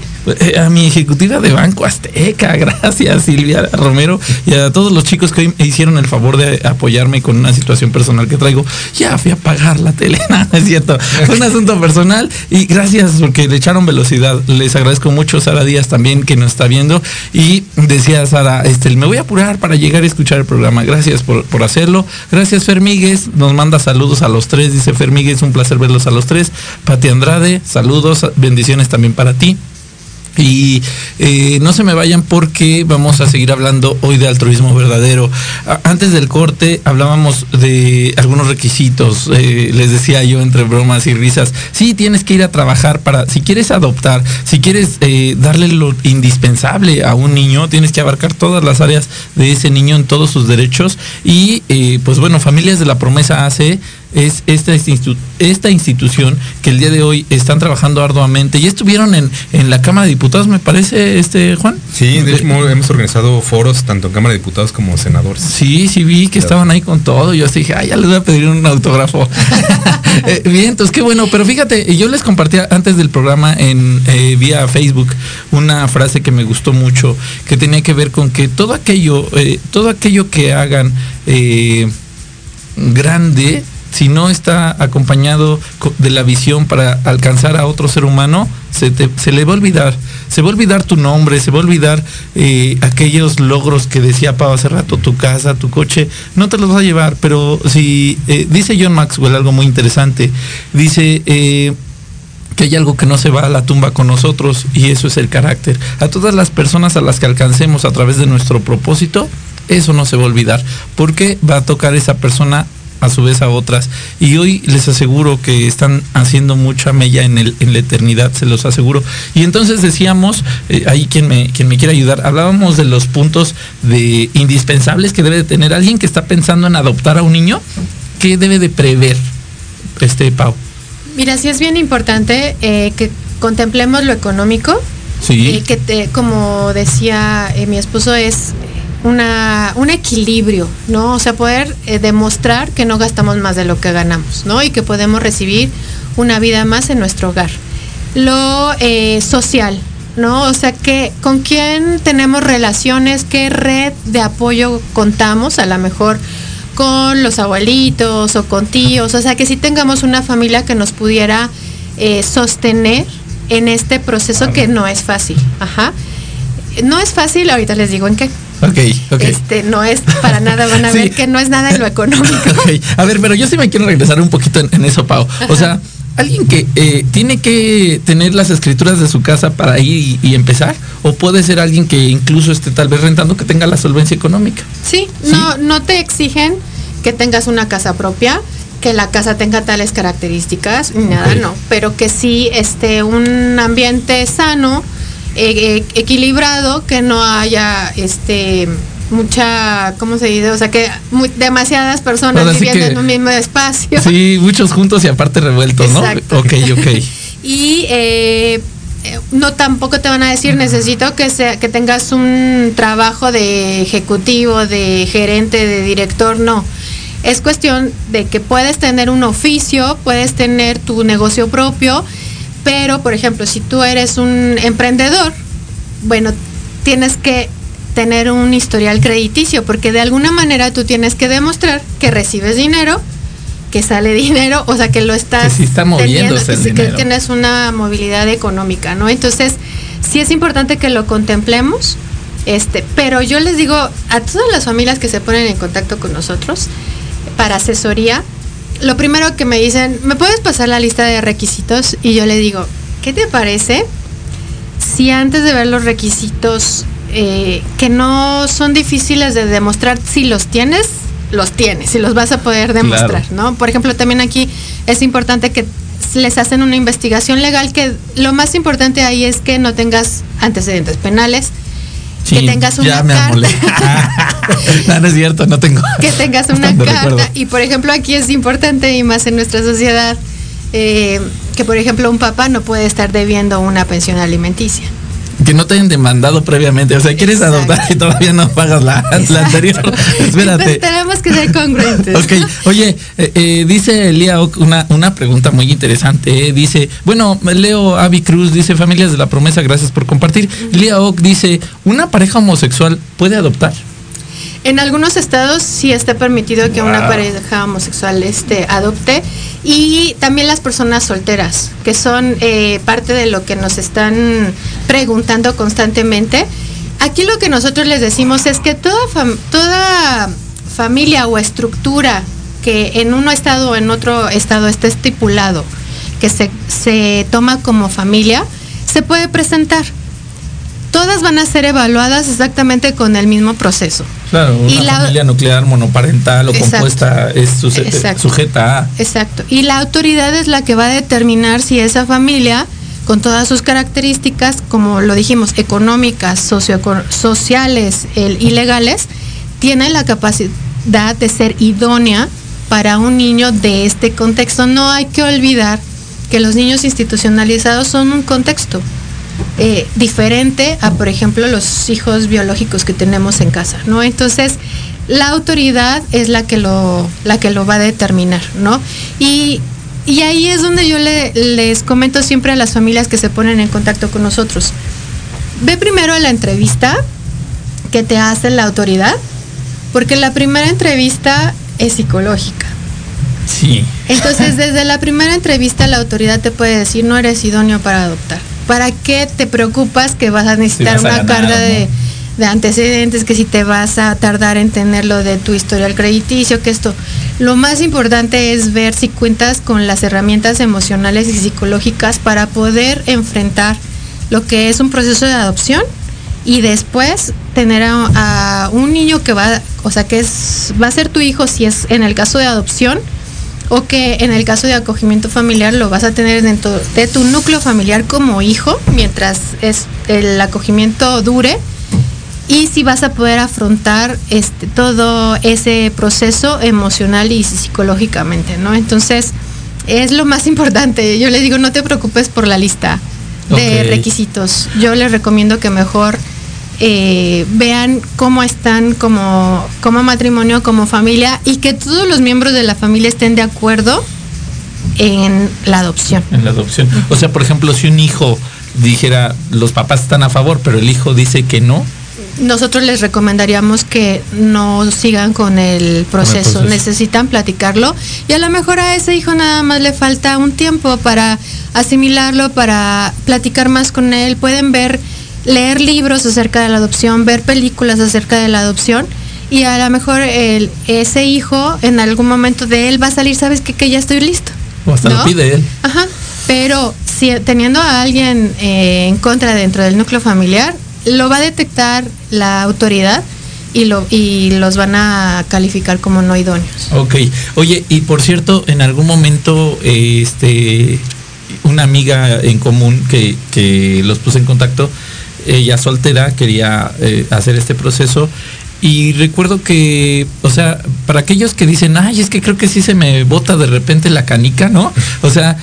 a mi ejecutiva de Banco Azteca, [laughs] gracias Silvia Romero y a todos los chicos que hoy me hicieron el favor de apoyarme con una situación personal que traigo. Ya fui a pagar la tele, [laughs] es cierto, fue un asunto personal y gracias porque le echaron velocidad. Les agradezco mucho Sara Díaz también que nos está viendo y decía Sara, este, me voy a apurar para llegar a escuchar el programa. Gracias por, por hacerlo. Gracias Fermigues, nos manda saludos a los tres, dice Fermigues, un placer verlos a los tres. Pati Andrade, saludos, bendiciones también para ti. Y eh, no se me vayan porque vamos a seguir hablando hoy de altruismo verdadero. Antes del corte hablábamos de algunos requisitos. eh, les decía yo entre bromas y risas. Sí, tienes que ir a trabajar para, si quieres adoptar, si quieres eh, darle lo indispensable a un niño, tienes que abarcar todas las áreas de ese niño en todos sus derechos. Y pues bueno, Familias de la Promesa hace es esta, institu- esta institución que el día de hoy están trabajando arduamente. Ya estuvieron en, en la Cámara de Diputados, me parece, este Juan. Sí, de hecho hemos- hemos organizado foros tanto en Cámara de Diputados como senadores. Sí, sí vi que estaban ahí con todo. Yo así dije, ay, ya les voy a pedir un autógrafo. [laughs] Eh, bien, entonces qué bueno. Pero fíjate, yo les compartía antes del programa en eh, vía Facebook una frase que me gustó mucho, que tenía que ver con que todo aquello, eh, todo aquello que hagan eh, grande, si no está acompañado co- de la visión para alcanzar a otro ser humano, se le va a olvidar. Se va a olvidar tu nombre, se va a olvidar eh, aquellos logros que decía Pau hace rato, tu casa, tu coche, no te los vas a llevar, pero si eh, dice John Maxwell algo muy interesante, dice... eh, que hay algo que no se va a la tumba con nosotros y eso es el carácter. A todas las personas a las que alcancemos a través de nuestro propósito, eso no se va a olvidar, porque va a tocar esa persona a su vez a otras. Y hoy les aseguro que están haciendo mucha mella en, el, en la eternidad, se los aseguro. Y entonces decíamos, eh, ahí quien me, quien me quiera ayudar, hablábamos de los puntos de indispensables que debe de tener alguien que está pensando en adoptar a un niño, ¿qué debe de prever, este Pau? Mira, sí es bien importante eh, que contemplemos lo económico, Sí. eh, que te, como decía mi esposo, es una, un equilibrio, ¿no? O sea, poder eh, demostrar que no gastamos más de lo que ganamos, ¿no? Y que podemos recibir una vida más en nuestro hogar. Lo eh, social, ¿no? O sea, que con quién tenemos relaciones, qué red de apoyo contamos, a lo mejor con los abuelitos o con tíos, o sea, que sí tengamos una familia que nos pudiera eh, sostener en este proceso que no es fácil. Ajá. No es fácil, ahorita les digo en qué. Ok, ok. Este, no es para nada, van a [laughs] Sí. ver que no es nada en lo económico. [laughs] A ver, pero yo sí me quiero regresar un poquito en, en eso, Pau. O sea, alguien que eh, tiene que tener las escrituras de su casa para ir y, y empezar, o puede ser alguien que incluso esté tal vez rentando que tenga la solvencia económica. Sí, no, no te exigen que tengas una casa propia, que la casa tenga tales características, ni nada, no, pero que sí esté un ambiente sano, eh, eh, equilibrado, que no haya este mucha, ¿cómo se dice? O sea, que mu- demasiadas personas Ahora viviendo que- en un mismo espacio. Sí, muchos juntos y aparte revueltos, ¿no? Ok, ok. [laughs] Y eh, no tampoco te van a decir necesito que sea que tengas un trabajo de ejecutivo, de gerente, de director, no. Es cuestión de que puedes tener un oficio, puedes tener tu negocio propio, pero por ejemplo, si tú eres un emprendedor, bueno, tienes que tener un historial crediticio, porque de alguna manera tú tienes que demostrar que recibes dinero, que sale [laughs] dinero, o sea, que lo estás Que sí está moviéndose el que sí, que dinero. tienes una movilidad económica, ¿no? Entonces, sí es importante que lo contemplemos, este, pero yo les digo a todas las familias que se ponen en contacto con nosotros para asesoría, lo primero que me dicen, ¿me puedes pasar la lista de requisitos? Y yo le digo, ¿qué te parece si antes de ver los requisitos eh, que no son difíciles de demostrar, si los tienes, los tienes y los vas a poder demostrar, ¿no? Por ejemplo, también aquí es importante que les hacen una investigación legal que lo más importante ahí es que no tengas antecedentes penales, que tengas una ya me carta. [laughs] no, no es cierto, no tengo. que tengas una carta. Y por ejemplo, aquí es importante y más en nuestra sociedad eh, que por ejemplo un papá no puede estar debiendo una pensión alimenticia. Que no te hayan demandado previamente. O sea, quieres Exacto. adoptar y todavía no pagas la, la anterior. [laughs] Espérate. Tenemos que ser congruentes. Ok, oye, eh, eh, dice Oc una, una pregunta muy interesante. eh. Dice, bueno, Leo Avi Cruz dice, familias de la promesa, gracias por compartir. Elia Oc dice, ¿una pareja homosexual puede adoptar? En algunos estados sí está permitido que una pareja homosexual este, adopte y también las personas solteras, que son eh, parte de lo que nos están preguntando constantemente. Aquí lo que nosotros les decimos es que toda, fam- toda familia o estructura que en un estado o en otro estado esté estipulado que se, se toma como familia, se puede presentar. Todas van a ser evaluadas exactamente con el mismo proceso. Claro, una Y la- familia nuclear monoparental o Exacto. compuesta es Exacto. sujeta a. Exacto. Y la autoridad es la que va a determinar si esa familia, con todas sus características, como lo dijimos, económicas, socioeco- sociales el- y legales, tiene la capacidad de ser idónea para un niño de este contexto. No hay que olvidar que los niños institucionalizados son un contexto eh, diferente a, por ejemplo, los hijos biológicos que tenemos en casa, ¿no? Entonces, la autoridad es la que lo, la que lo va a determinar, ¿no? Y, y ahí es donde yo le- les comento siempre a las familias que se ponen en contacto con nosotros. Ve primero la entrevista que te hace la autoridad, porque la primera entrevista es psicológica. Sí. Entonces, [laughs] desde la primera entrevista, la autoridad te puede decir, no eres idóneo para adoptar. ¿Para qué te preocupas que vas a necesitar vas a una ganar, carga ¿no? de, de antecedentes, que si te vas a tardar en tener lo de tu historial crediticio, que esto? Lo más importante es ver si cuentas con las herramientas emocionales y psicológicas para poder enfrentar lo que es un proceso de adopción y después tener a, a un niño que va, o sea, que es, va a ser tu hijo si es en el caso de adopción o que en el caso de acogimiento familiar lo vas a tener dentro de tu núcleo familiar como hijo mientras es el acogimiento dure y si vas a poder afrontar este todo ese proceso emocional y psicológicamente, ¿no? Entonces, es lo más importante. Yo le digo, no te preocupes por la lista de requisitos. Yo les recomiendo que mejor eh, vean cómo están como, como matrimonio, como familia y que todos los miembros de la familia estén de acuerdo en la adopción. En la adopción. O sea, por ejemplo, si un hijo dijera, los papás están a favor, pero el hijo dice que no, Nosotros les recomendaríamos que no sigan con el proceso, proceso. necesitan platicarlo y a lo mejor a ese hijo nada más le falta un tiempo para asimilarlo, para platicar más con él, pueden ver, leer libros acerca de la adopción, ver películas acerca de la adopción y a lo mejor el, ese hijo en algún momento de él va a salir, sabes qué? que ya estoy listo. o hasta ¿No? lo pide él. Ajá, pero si teniendo a alguien eh, en contra dentro del núcleo familiar, lo va a detectar la autoridad y, lo, y los van a calificar como no idóneos. Ok. Oye, y por cierto, en algún momento, este, una amiga en común que, que los puse en contacto, ella soltera, quería eh, hacer este proceso. Y recuerdo que, o sea, para aquellos que dicen, ay, es que creo que sí se me bota de repente la canica, ¿no? O sea,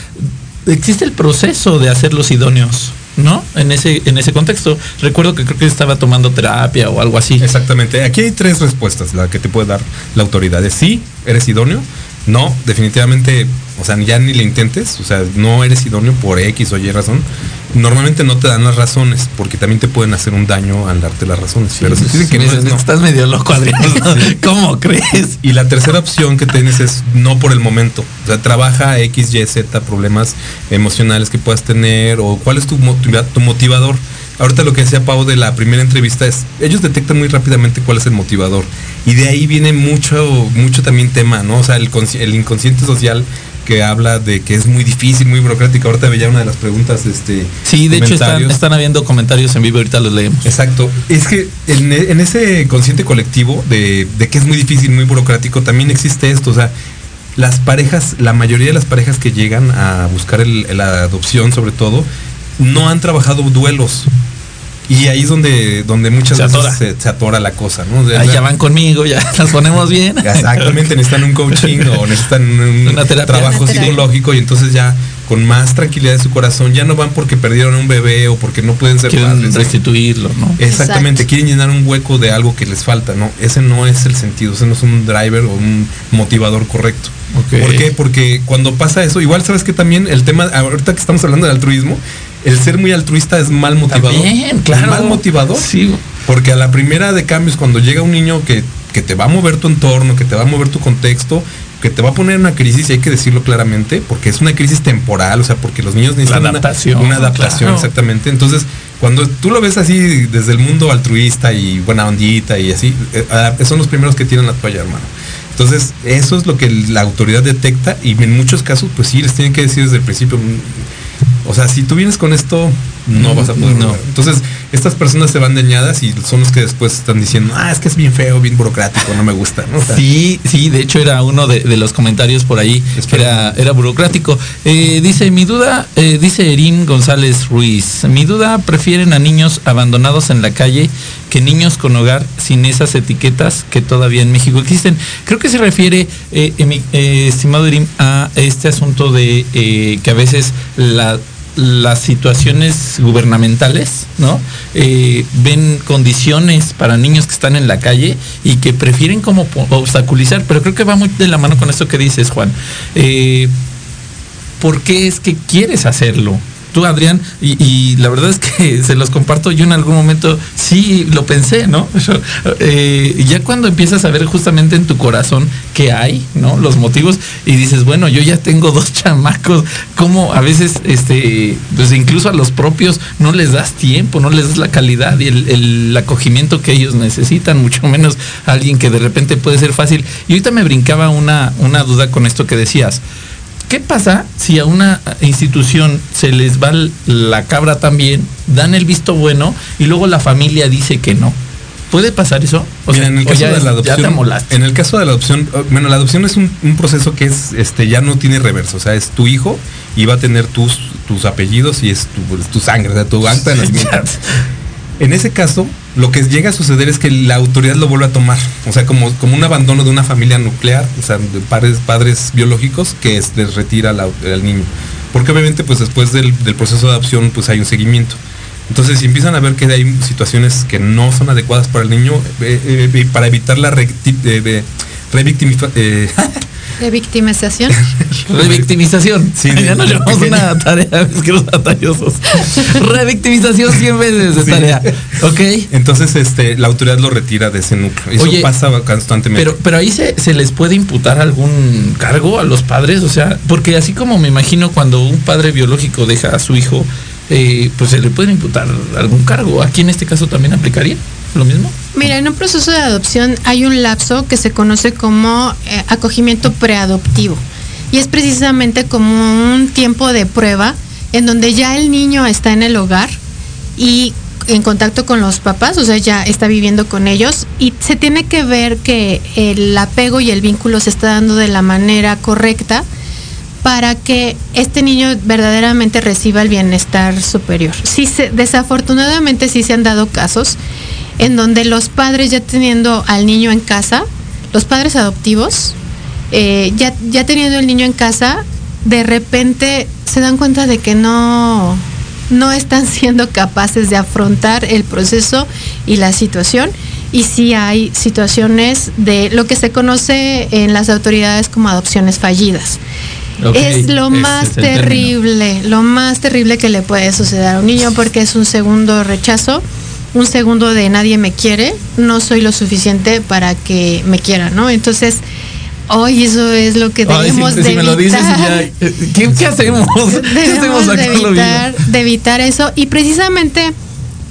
existe el proceso de hacer los idóneos, ¿no? En ese, en ese contexto. Recuerdo que creo que estaba tomando terapia o algo así. Exactamente. Aquí hay tres respuestas, la que te puede dar la autoridad. Es sí, eres idóneo. No, definitivamente, o sea, ya ni le intentes, o sea, no eres idóneo por X o Y razón. Normalmente no te dan las razones, porque también te pueden hacer un daño al darte las razones. pero si dicen que no. Estás medio loco, Adrián. [laughs] ¿Cómo crees? Y la tercera opción que tienes es no por el momento. O sea, trabaja X, Y, Z, problemas emocionales que puedas tener o cuál es tu, motiva- tu motivador. Ahorita lo que decía Pau de la primera entrevista es, ellos detectan muy rápidamente cuál es el motivador. Y de ahí viene mucho, mucho también tema, ¿no? O sea, el, el inconsciente social que habla de que es muy difícil, muy burocrático. Ahorita veía una de las preguntas, este. Sí, de hecho están, están habiendo comentarios en vivo, ahorita los leemos. Exacto. Es que en, en ese consciente colectivo de, de que es muy difícil, muy burocrático, también existe esto. O sea, las parejas, la mayoría de las parejas que llegan a buscar el- la adopción, sobre todo, no han trabajado duelos. Y ahí es donde, donde muchas Se veces se, se atora la cosa, ¿no? De- Ahí ya van conmigo, ya [laughs] las ponemos bien. [laughs] Exactamente, necesitan un coaching o necesitan un [laughs] Una terapia. trabajo Una terapia. psicológico y entonces ya con más tranquilidad de su corazón ya no van porque perdieron a un bebé o porque no pueden ser Quieren padres. restituirlo, ¿no? Exactamente, Exacto. quieren llenar un hueco de algo que les falta, ¿no? Ese no es el sentido, ese no es un driver o un motivador correcto. Ok. ¿Por qué? Porque cuando pasa eso, igual sabes que también el tema, ahorita que estamos hablando de altruismo, el ser muy altruista es mal motivador. También, claro. Es mal motivador. Sí. Porque a la primera de cambios, cuando llega un niño que, que te va a mover tu entorno, que te va a mover tu contexto, que te va a poner en una crisis, y hay que decirlo claramente, porque es una crisis temporal, o sea, porque los niños necesitan una- adaptación, una, adaptación, claro. exactamente. Entonces, cuando tú lo ves así desde el mundo altruista y buena ondita y así, eh, ah, son los primeros que tienen la toalla, hermano. Entonces, eso es lo que la autoridad detecta y en muchos casos, pues sí, les tienen que decir desde el principio, o sea, si tú vienes con esto, no vas a poder lograr. Entonces, estas personas se van dañadas y son los que después están diciendo, ah, es que es bien feo, bien burocrático, no me gusta. ¿no? O sea, Sí, sí, de hecho era uno de, de los comentarios por ahí, que era, era burocrático. Eh, dice, mi duda, eh, dice Erin González Ruiz, mi duda, prefieren a niños abandonados en la calle que niños con hogar sin esas etiquetas que todavía en México existen. Creo que se refiere, eh, eh, estimado Erin, a este asunto de que a veces la las situaciones gubernamentales, ¿no? Eh, ven condiciones para niños que están en la calle y que prefieren como obstaculizar, pero creo que va muy de la mano con esto que dices, Juan. Eh, ¿Por qué es que quieres hacerlo? Tú, Adrián, y, la verdad es que [laughs] se los comparto, yo en algún momento sí lo pensé, ¿no? [laughs] Eh, ya cuando empiezas a ver justamente en tu corazón qué hay, ¿no? Los motivos, y dices, bueno, yo ya tengo [laughs] dos chamacos, como a veces, este, pues incluso a los propios no les das tiempo, no les das la calidad y el, el acogimiento que ellos necesitan, mucho menos a alguien que de repente puede ser fácil. Y ahorita me brincaba una, una duda con esto que decías. ¿Qué pasa si a una institución se les va la cabra también, dan el visto bueno y luego la familia dice que no? ¿Puede pasar eso? O Mira, sea, en el caso ya de la ya te adopción, amolaste. en el caso de la adopción, bueno, la adopción es un, un proceso que es, este, ya no tiene reverso, o sea, es tu hijo y va a tener tus, tus apellidos y es tu, tu sangre, o sea, tu acta de [laughs] nacimiento. En ese caso, lo que llega a suceder es que la autoridad lo vuelve a tomar, o sea, como, como un abandono de una familia nuclear, o sea, de padres, padres biológicos que es, les retira al, niño. Porque obviamente, pues después del, proceso de adopción, pues hay un seguimiento. Entonces, si empiezan a ver que hay situaciones que no son adecuadas para el niño, eh, eh, eh, para evitar la eh, [laughs] De victimización. [laughs] Revictimización. Sí, ya nos de- llevamos una tarea, es que los batallosos. Revictimización 100 veces de Sí. tarea. Ok. Entonces, este, la autoridad lo retira de ese núcleo. Eso Oye, pasa constantemente. Pero, pero ahí se, se les puede imputar algún cargo a los padres, o sea, porque así como me imagino cuando un padre biológico deja a su hijo, eh, pues se le puede imputar algún cargo. Aquí en este caso también aplicaría lo mismo. Mira, en un proceso de adopción hay un lapso que se conoce como eh, acogimiento preadoptivo. Y es precisamente como un tiempo de prueba en donde ya el niño está en el hogar y en contacto con los papás, o sea, ya está viviendo con ellos y se tiene que ver que el apego y el vínculo se está dando de la manera correcta para que este niño verdaderamente reciba el bienestar superior. Sí desafortunadamente sí se han dado casos en donde los padres ya teniendo al niño en casa, los padres adoptivos, eh, ya, ya teniendo el niño en casa, de repente se dan cuenta de que no, no están [laughs] siendo capaces de afrontar el proceso y la situación. Y sí hay situaciones de lo que se conoce en las autoridades como adopciones fallidas. Es lo más es el término. terrible, lo más terrible que le puede suceder a un niño porque es un segundo rechazo, un segundo de nadie me quiere, no soy lo suficiente para que me quiera, ¿no? Entonces, hoy eso es lo que Ay, debemos si, de si me lo dices y evitar. ya, ¿qué, qué hacemos? ¿Qué hacemos [laughs] de evitar, de evitar eso y precisamente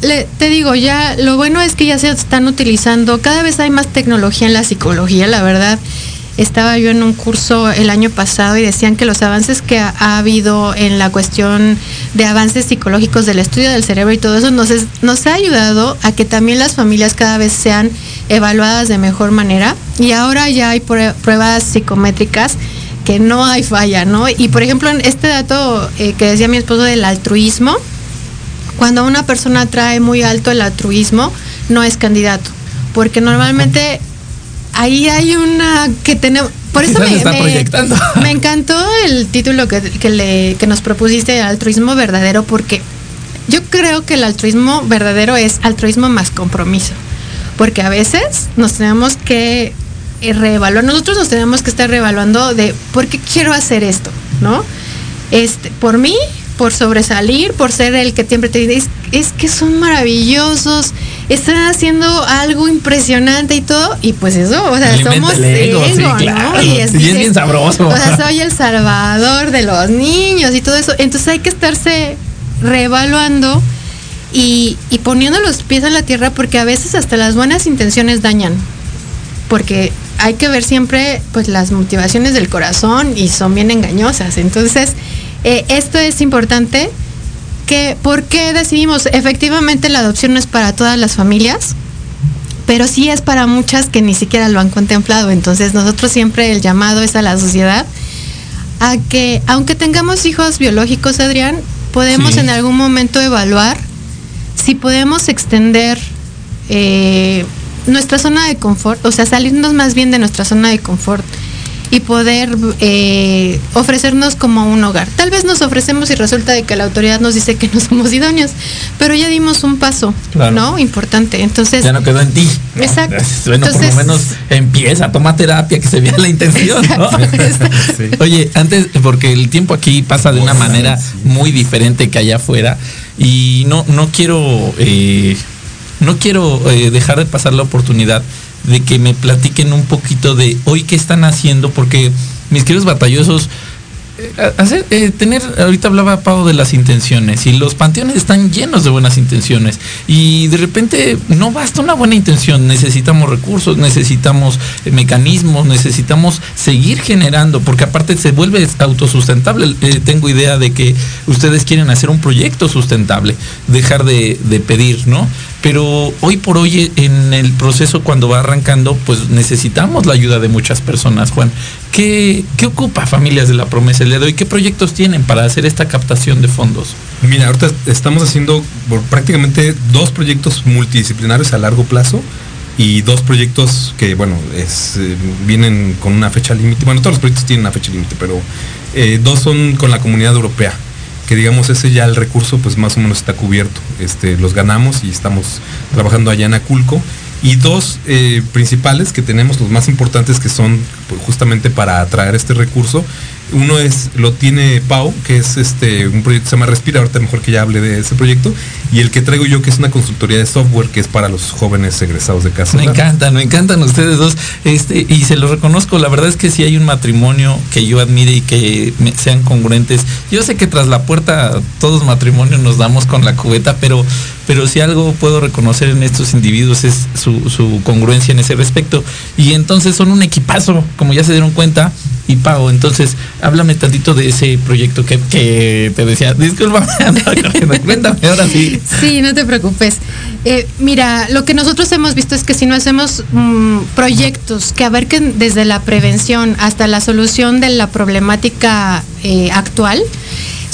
le- te digo ya lo bueno es que ya se están utilizando cada vez hay más tecnología en la psicología la verdad estaba yo en un curso el año pasado y decían que los avances que ha, ha habido en la cuestión de avances psicológicos del estudio del cerebro y todo eso nos, nos ha ayudado a que también las familias cada vez sean evaluadas de mejor manera y ahora ya hay prue- pruebas psicométricas que no hay falla, ¿no? Y por ejemplo, en este dato eh, que decía mi esposo del altruismo, cuando una persona trae muy alto el altruismo, no es candidato, porque normalmente ahí hay una que tenemos, por eso me, me- [laughs] me encantó el título que, que le- que nos propusiste, altruismo verdadero, porque yo creo que el altruismo verdadero es altruismo más compromiso, porque a veces nos tenemos que reevaluar, nosotros nos tenemos que estar reevaluando de por qué quiero hacer esto, ¿no? Este, por mí, por sobresalir, por ser el que siempre te dice, es, es que son maravillosos, están haciendo algo impresionante y todo, y pues eso, o sea, Alimenta somos el ego, sí, ego, claro. ¿no? [laughs] Y es bien sabroso. O sea, soy el salvador de los niños y todo eso. Entonces hay que estarse reevaluando y, y poniendo los pies en la tierra porque a veces hasta las buenas intenciones dañan. Porque hay que ver siempre pues las motivaciones del corazón y son bien engañosas. Entonces, eh, esto es importante que, ¿Por qué decidimos? Efectivamente la adopción no es para todas las familias, pero sí es para muchas que ni siquiera lo han contemplado. Entonces nosotros siempre el llamado es a la sociedad a que, aunque tengamos hijos biológicos, Adrián, podemos Sí. en algún momento evaluar si podemos extender eh, nuestra zona de confort, o sea, salirnos más bien de nuestra zona de confort y poder eh, ofrecernos como un hogar. Tal vez nos ofrecemos y resulta de que la autoridad nos dice que no somos idóneos, pero ya dimos un paso, Claro. ¿no? Importante. Entonces, Ya no quedó en ti. Exacto. [laughs] Bueno, por Entonces- lo menos empieza, toma terapia, que se vea la intención, ¿no? [laughs] Oye, antes, porque el tiempo aquí pasa de una manera muy diferente que allá afuera y no, no quiero, eh, no quiero eh, dejar de pasar la oportunidad de que me platiquen un poquito de hoy qué están haciendo, porque mis queridos batallosos, eh, hacer, eh, tener, ahorita hablaba Pau de las intenciones y los panteones están llenos de buenas intenciones y de repente no basta una buena intención, necesitamos recursos, necesitamos eh, mecanismos, necesitamos seguir generando, porque aparte se vuelve autosustentable. Tengo idea de que ustedes quieren hacer un proyecto sustentable, dejar de, de pedir, ¿no? Pero hoy por hoy en el proceso cuando va arrancando, pues necesitamos la ayuda de muchas personas, Juan. ¿Qué, qué ocupa Familias de la Promesa el día de? ¿Qué proyectos tienen para hacer esta captación de fondos? Mira, ahorita estamos haciendo prácticamente dos proyectos multidisciplinarios a largo plazo y dos proyectos que, bueno, es, eh, vienen con una fecha límite. Bueno, todos los proyectos tienen una fecha límite, pero eh, dos son con la comunidad europea, que digamos ese ya el recurso pues más o menos está cubierto. Este, los ganamos y estamos trabajando allá en Aculco. Y dos eh, principales que tenemos, los más importantes que son pues, justamente para atraer este recurso. Uno es, lo tiene Pau, que es este un proyecto que se llama Respira, ahorita mejor que ya hable de ese proyecto. Y el que traigo yo, que es una consultoría de software, que es para los jóvenes egresados de casa. Me encantan, me encantan ustedes dos. Este, y se lo reconozco, la verdad es que si hay un matrimonio que yo admire y que sean congruentes. Yo sé que tras la puerta todos matrimonios nos damos con la cubeta, pero, pero si algo puedo reconocer en estos individuos es su, congruencia en ese respecto. Y entonces son un equipazo, como ya se dieron cuenta. Y Pau, entonces, háblame tantito de ese proyecto que, te decía. Corriendo. [laughs] cuéntame ahora sí. Sí, no te preocupes. Eh, mira, lo que nosotros hemos visto es que si no hacemos mm, proyectos que abarquen desde la prevención hasta la solución de la problemática eh, actual,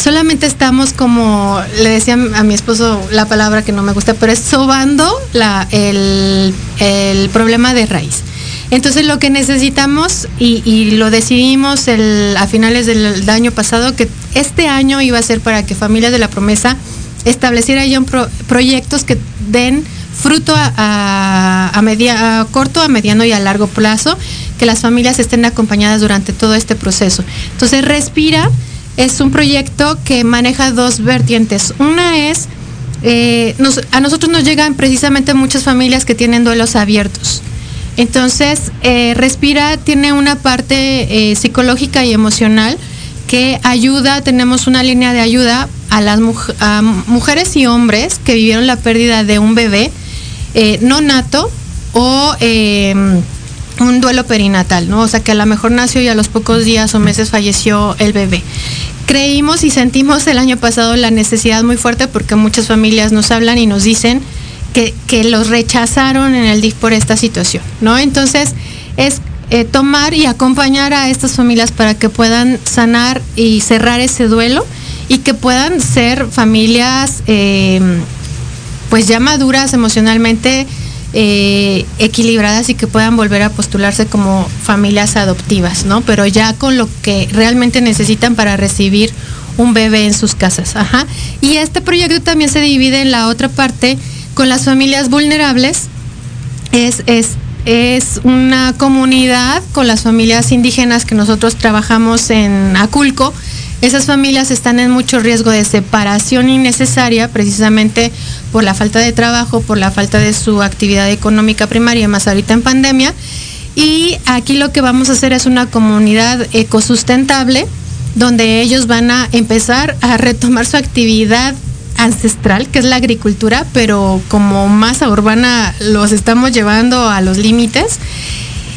solamente estamos como, le decía a mi esposo la palabra que no me gusta, pero es sobando la, el, el problema de raíz. Entonces lo que necesitamos, y, y lo decidimos el- a finales del año pasado, que este año iba a ser para que Familias de la Promesa estableciera ya un pro- proyectos que den fruto a, a- media- corto, a mediano y a largo plazo, que las familias estén acompañadas durante todo este proceso. Entonces, Respira es un proyecto que maneja dos vertientes. Una es, eh, a nosotros nos llegan precisamente muchas familias que tienen duelos abiertos. Entonces, eh, Respira tiene una parte eh, psicológica y emocional que ayuda, tenemos una línea de ayuda a las mujeres y hombres que vivieron la pérdida de un bebé eh, no nato o eh, un duelo perinatal, ¿no? O sea, que a lo mejor nació y a los pocos días o meses falleció el bebé. Creímos y sentimos el año pasado la necesidad muy fuerte porque muchas familias nos hablan y nos dicen que, que los rechazaron en el DIF por esta situación, ¿no? Entonces, es eh, tomar y acompañar a estas familias para que puedan sanar y cerrar ese duelo y que puedan ser familias eh, pues ya maduras emocionalmente eh, equilibradas y que puedan volver a postularse como familias adoptivas, ¿no? Pero ya con lo que realmente necesitan para recibir un bebé en sus casas. Ajá. Y este proyecto también se divide en la otra parte con las familias vulnerables. Es, es, es una comunidad con las familias indígenas que nosotros trabajamos en Aculco. Esas familias están en mucho riesgo de separación innecesaria precisamente por la falta de trabajo, por la falta de su actividad económica primaria, más ahorita en pandemia. Y aquí lo que vamos a hacer es una comunidad ecosustentable donde ellos van a empezar a retomar su actividad ancestral, que es la agricultura, pero como masa urbana los estamos llevando a los límites.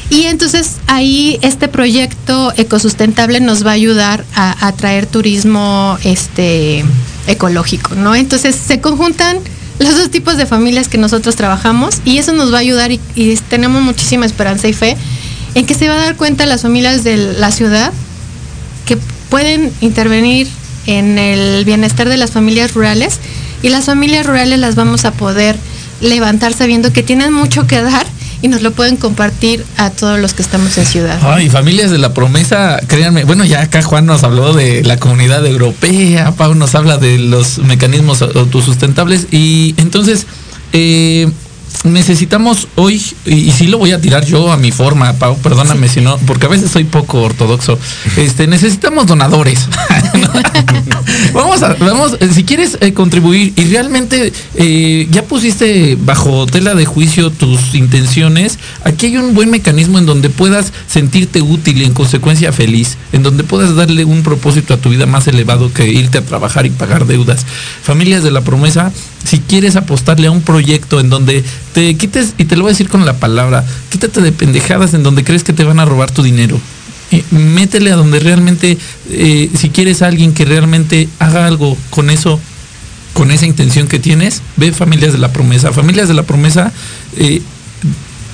Y entonces ahí este proyecto ecosustentable nos va a ayudar a, a traer turismo este, ecológico, ¿no? Entonces se conjuntan los dos tipos de familias que nosotros trabajamos y eso nos va a ayudar y tenemos muchísima esperanza y fe en que se va a dar cuenta las familias de la ciudad que pueden intervenir en el bienestar de las familias rurales y las familias rurales las vamos a poder levantar sabiendo que tienen mucho que dar y nos lo pueden compartir a todos los que estamos en ciudad. Ay, familias de la promesa, créanme, bueno, ya acá Juan nos habló de la comunidad europea, Pau nos habla de los mecanismos autosustentables y entonces eh, necesitamos hoy, y, sí lo voy a tirar yo a mi forma, Pau, perdóname si no, porque a veces soy poco ortodoxo. [laughs] Este, necesitamos donadores. [laughs] vamos a, vamos, si quieres eh, contribuir y realmente eh, ya pusiste bajo tela de juicio tus intenciones, aquí hay un buen mecanismo en donde puedas sentirte útil y en consecuencia feliz, en donde puedas darle un propósito a tu vida más elevado que irte a trabajar y pagar deudas. Familias de la promesa, si quieres apostarle a un proyecto en donde te quites, y te lo voy a decir con la palabra, quítate de pendejadas en donde crees que te van a robar tu dinero. Eh, métele a donde realmente, eh, si quieres a alguien que realmente haga algo con eso, con esa intención que tienes, ve Familias de la Promesa. Familias de la Promesa, eh,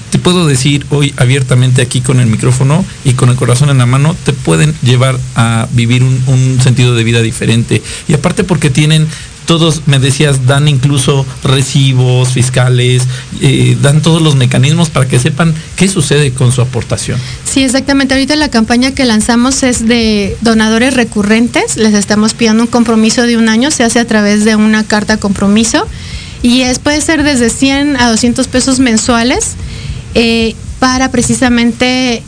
te puedo decir hoy abiertamente aquí con el micrófono y con el corazón en la mano, te pueden llevar a vivir un, un sentido de vida diferente. Y aparte porque tienen todos, me decías, dan incluso recibos fiscales, eh, dan todos los mecanismos para que sepan qué sucede con su aportación. Sí, exactamente. Ahorita la campaña que lanzamos es de donadores recurrentes. Les estamos pidiendo un compromiso de un año. Se hace a través de una carta compromiso. Y es, puede ser desde 100 a 200 pesos mensuales eh, para precisamente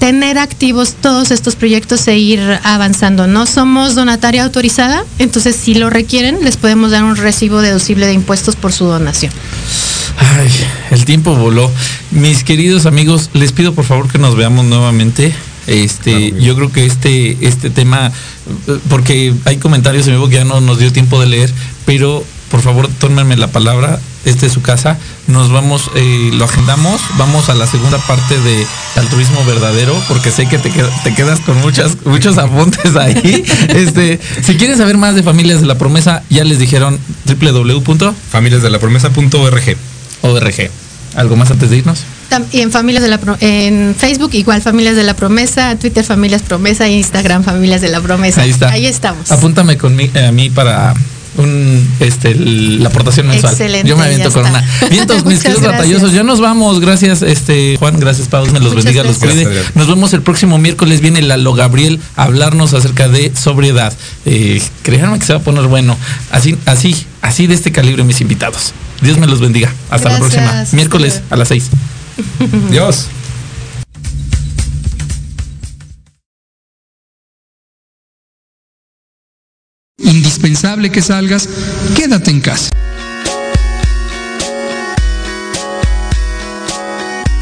tener activos todos estos proyectos e ir avanzando. No somos donataria autorizada, entonces si lo requieren les podemos dar un recibo deducible de impuestos por su donación. Ay, el tiempo voló. Mis queridos amigos, les pido por favor que nos veamos nuevamente. Este, yo creo que este, este tema, porque hay comentarios en vivo que ya no nos dio tiempo de leer, pero por favor tómenme la palabra, este es su casa, nos vamos, eh, lo agendamos, vamos a la segunda parte de altruismo verdadero, porque sé que te, te quedas con muchas, muchos apuntes ahí. [laughs] Este, si quieres saber más de Familias de la Promesa, ya les dijeron www.familiasdelapromesa.org. ORG. ¿Algo más antes de irnos? Y en Familias de la Pro en Facebook igual Familias de la Promesa, Twitter Familias Promesa, Instagram Familias de la Promesa. Ahí está. Ahí estamos. Apúntame con mi, a mí para un este la aportación mensual. Excelente, Yo me aviento con una. Vientos, [laughs] mis queridos batallosos, ya nos vamos. Gracias, este Juan, gracias Pau, me los Muchas bendiga, los gracias. cuide. Nos vemos el próximo miércoles. Viene Lalo Gabriel a hablarnos acerca de sobriedad. Eh, créanme que se va a poner bueno. Así, así, así de este calibre, mis invitados. Dios me los bendiga. Hasta la próxima. Miércoles a las seis. Dios. Indispensable que salgas, quédate en casa.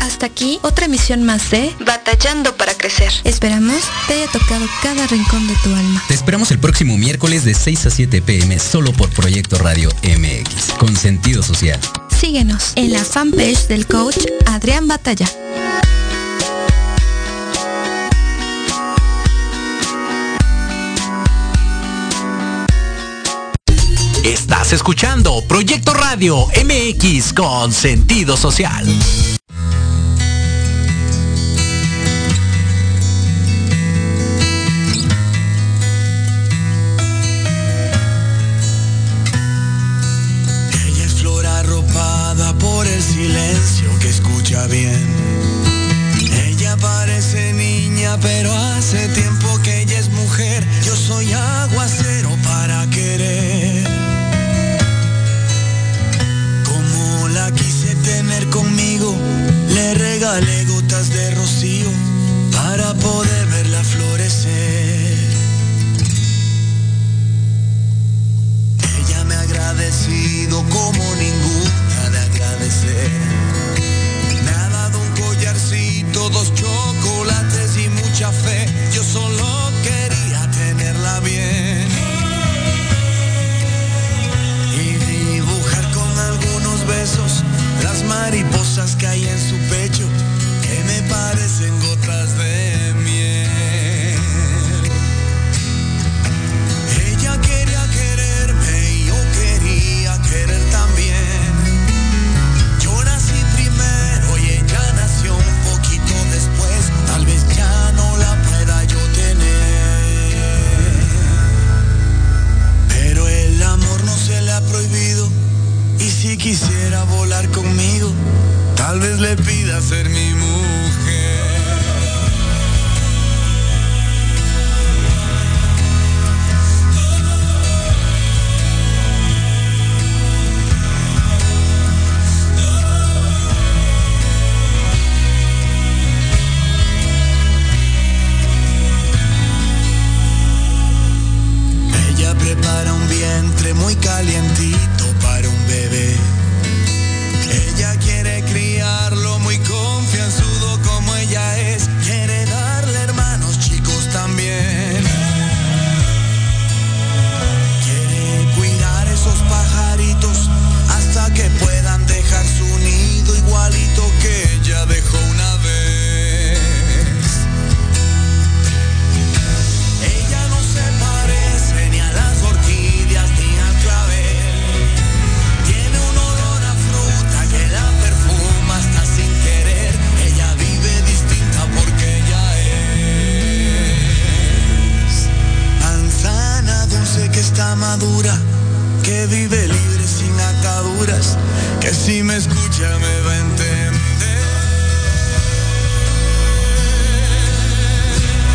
Hasta aquí otra emisión más de Batallando para Crecer. Esperamos te haya tocado cada rincón de tu alma. Te esperamos el próximo miércoles de 6 a 7 pm solo por Proyecto Radio MX, con sentido social. Síguenos en la fanpage del coach Adrián Batalla. Estás escuchando Proyecto Radio MX con sentido social. Ella es flor arropada por el silencio que escucha bien. Ella parece niña, pero hace tiempo que ella es mujer. Yo soy aguacero para querer. Le regalé gotas de rocío para poder verla florecer. Ella me ha agradecido como ninguna de agradecer. Me ha dado un collarcito, dos chocolates y mucha fe. Yo solo quería tenerla bien. Y dibujar con algunos besos las mariposas que hay en su pecho, parecen gotas de